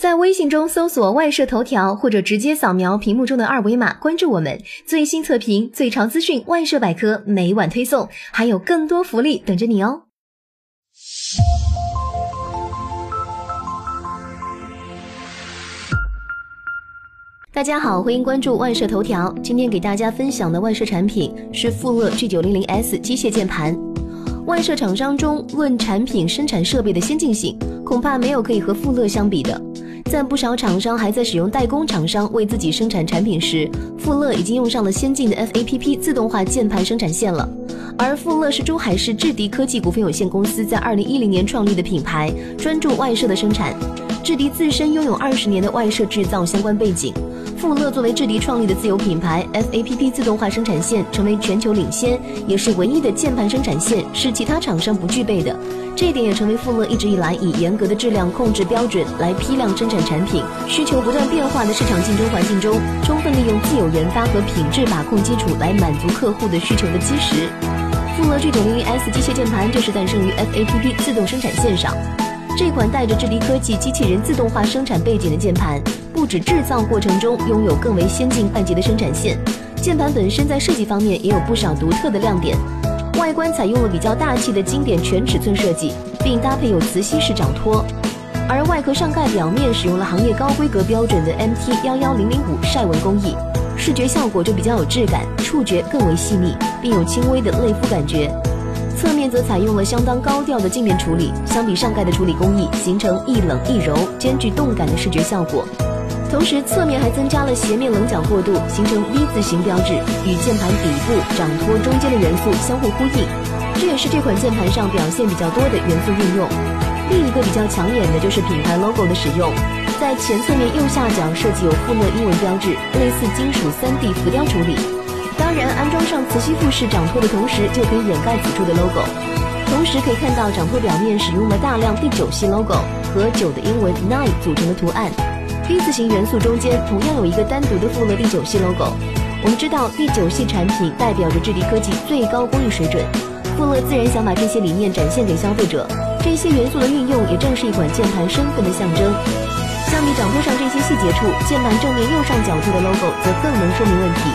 在微信中搜索“外设头条”或者直接扫描屏幕中的二维码关注我们，最新测评、最潮资讯、外设百科每晚推送，还有更多福利等着你哦！大家好，欢迎关注万设头条。今天给大家分享的万设产品是富乐 G900S 机械键盘。万设厂商中，论产品生产设备的先进性，恐怕没有可以和富乐相比的。在不少厂商还在使用代工厂商为自己生产产品时，富勒已经用上了先进的 FAPP 自动化键盘生产线了。而富勒是珠海市智迪科技股份有限公司在二零一零年创立的品牌，专注外设的生产。智迪自身拥有二十年的外设制造相关背景。富乐作为智迪创立的自有品牌，FAPP 自动化生产线成为全球领先，也是唯一的键盘生产线，是其他厂商不具备的。这一点也成为富乐一直以来以严格的质量控制标准来批量生产产品、需求不断变化的市场竞争环境中，充分利用自有研发和品质把控基础来满足客户的需求的基石。富乐 G900S 机械键盘就是诞生于 FAPP 自动生产线上。这款带着智迪科技机器人自动化生产背景的键盘，不止制造过程中拥有更为先进快捷的生产线，键盘本身在设计方面也有不少独特的亮点。外观采用了比较大气的经典全尺寸设计，并搭配有磁吸式掌托，而外壳上盖表面使用了行业高规格标准的 MT 幺幺零零五晒纹工艺，视觉效果就比较有质感，触觉更为细腻，并有轻微的类肤感觉。侧面则采用了相当高调的镜面处理，相比上盖的处理工艺，形成一冷一柔、兼具动感的视觉效果。同时，侧面还增加了斜面棱角过渡，形成 V 字形标志，与键盘底部、掌托中间的元素相互呼应。这也是这款键盘上表现比较多的元素运用。另一个比较抢眼的就是品牌 logo 的使用，在前侧面右下角设计有富乐英文标志，类似金属 3D 浮雕处理。当然，安装上磁吸附式掌托的同时，就可以掩盖此处的 logo。同时可以看到掌托表面使用了大量第九系 logo 和九的英文 nine 组成的图案。V 字形元素中间同样有一个单独的富乐第九系 logo。我们知道第九系产品代表着智迪科技最高工艺水准，富乐自然想把这些理念展现给消费者。这些元素的运用也正是一款键盘身份的象征。相比掌托上这些细节处，键盘正面右上角处的 logo 则更能说明问题。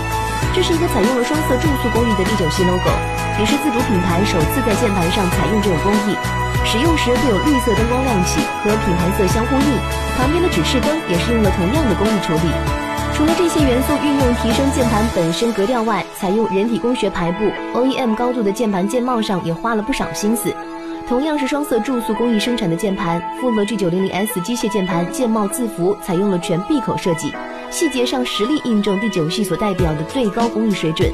这是一个采用了双色注塑工艺的第九系 logo，也是自主品牌首次在键盘上采用这种工艺。使用时会有绿色灯光亮起，和品牌色相呼应。旁边的指示灯也是用了同样的工艺处理。除了这些元素运用提升键盘本身格调外，采用人体工学排布、OEM 高度的键盘键帽上也花了不少心思。同样是双色注塑工艺生产的键盘，富乐 G900S 机械键盘键帽字符采用了全闭口设计。细节上实力印证第九系所代表的最高工艺水准，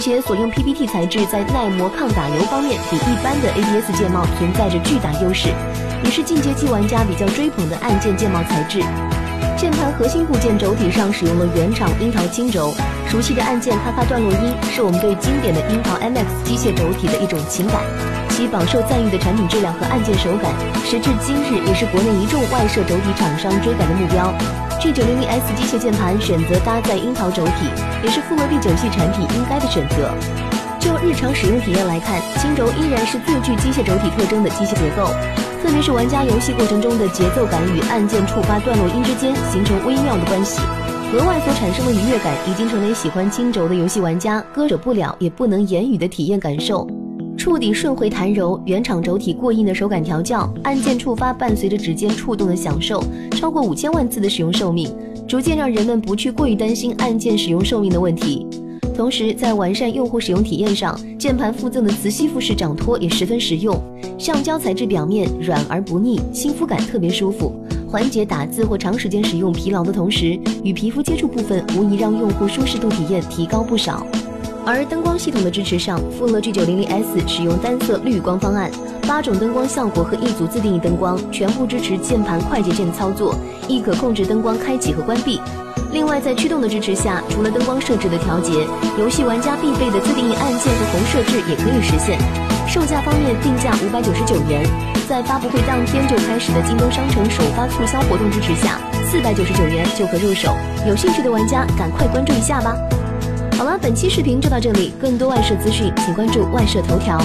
且所用 PPT 材质在耐磨抗打油方面比一般的 ABS 键帽存在着巨大优势，也是进阶期玩家比较追捧的按键键帽材质。键盘核心部件轴体上使用了原厂樱桃轻轴，熟悉的按键咔咔段落音是我们对经典的樱桃 MX 机械轴体的一种情感。其饱受赞誉的产品质量和按键手感，时至今日也是国内一众外设轴体厂商追赶的目标。G900S 机械键盘选择搭载樱桃轴体，也是富乐第九系产品应该的选择。就日常使用体验来看，轻轴依然是最具机械轴体特征的机械结构，特别是玩家游戏过程中的节奏感与按键触发段落音之间形成微妙的关系，额外所产生的愉悦感，已经成为喜欢轻轴的游戏玩家割舍不了也不能言语的体验感受。触底顺回弹柔，原厂轴体过硬的手感调教，按键触发伴随着指尖触动的享受，超过五千万次的使用寿命，逐渐让人们不去过于担心按键使用寿命的问题。同时，在完善用户使用体验上，键盘附赠的磁吸附式掌托也十分实用，橡胶材质表面软而不腻，亲肤感特别舒服，缓解打字或长时间使用疲劳的同时，与皮肤接触部分无疑让用户舒适度体验提高不少。而灯光系统的支持上，富乐 G900S 使用单色绿光方案，八种灯光效果和一组自定义灯光，全部支持键盘快捷键操作，亦可控制灯光开启和关闭。另外，在驱动的支持下，除了灯光设置的调节，游戏玩家必备的自定义按键和红设置也可以实现。售价方面，定价五百九十九元，在发布会当天就开始的京东商城首发促销活动支持下，四百九十九元就可入手。有兴趣的玩家赶快关注一下吧。好了，本期视频就到这里。更多外设资讯，请关注外设头条。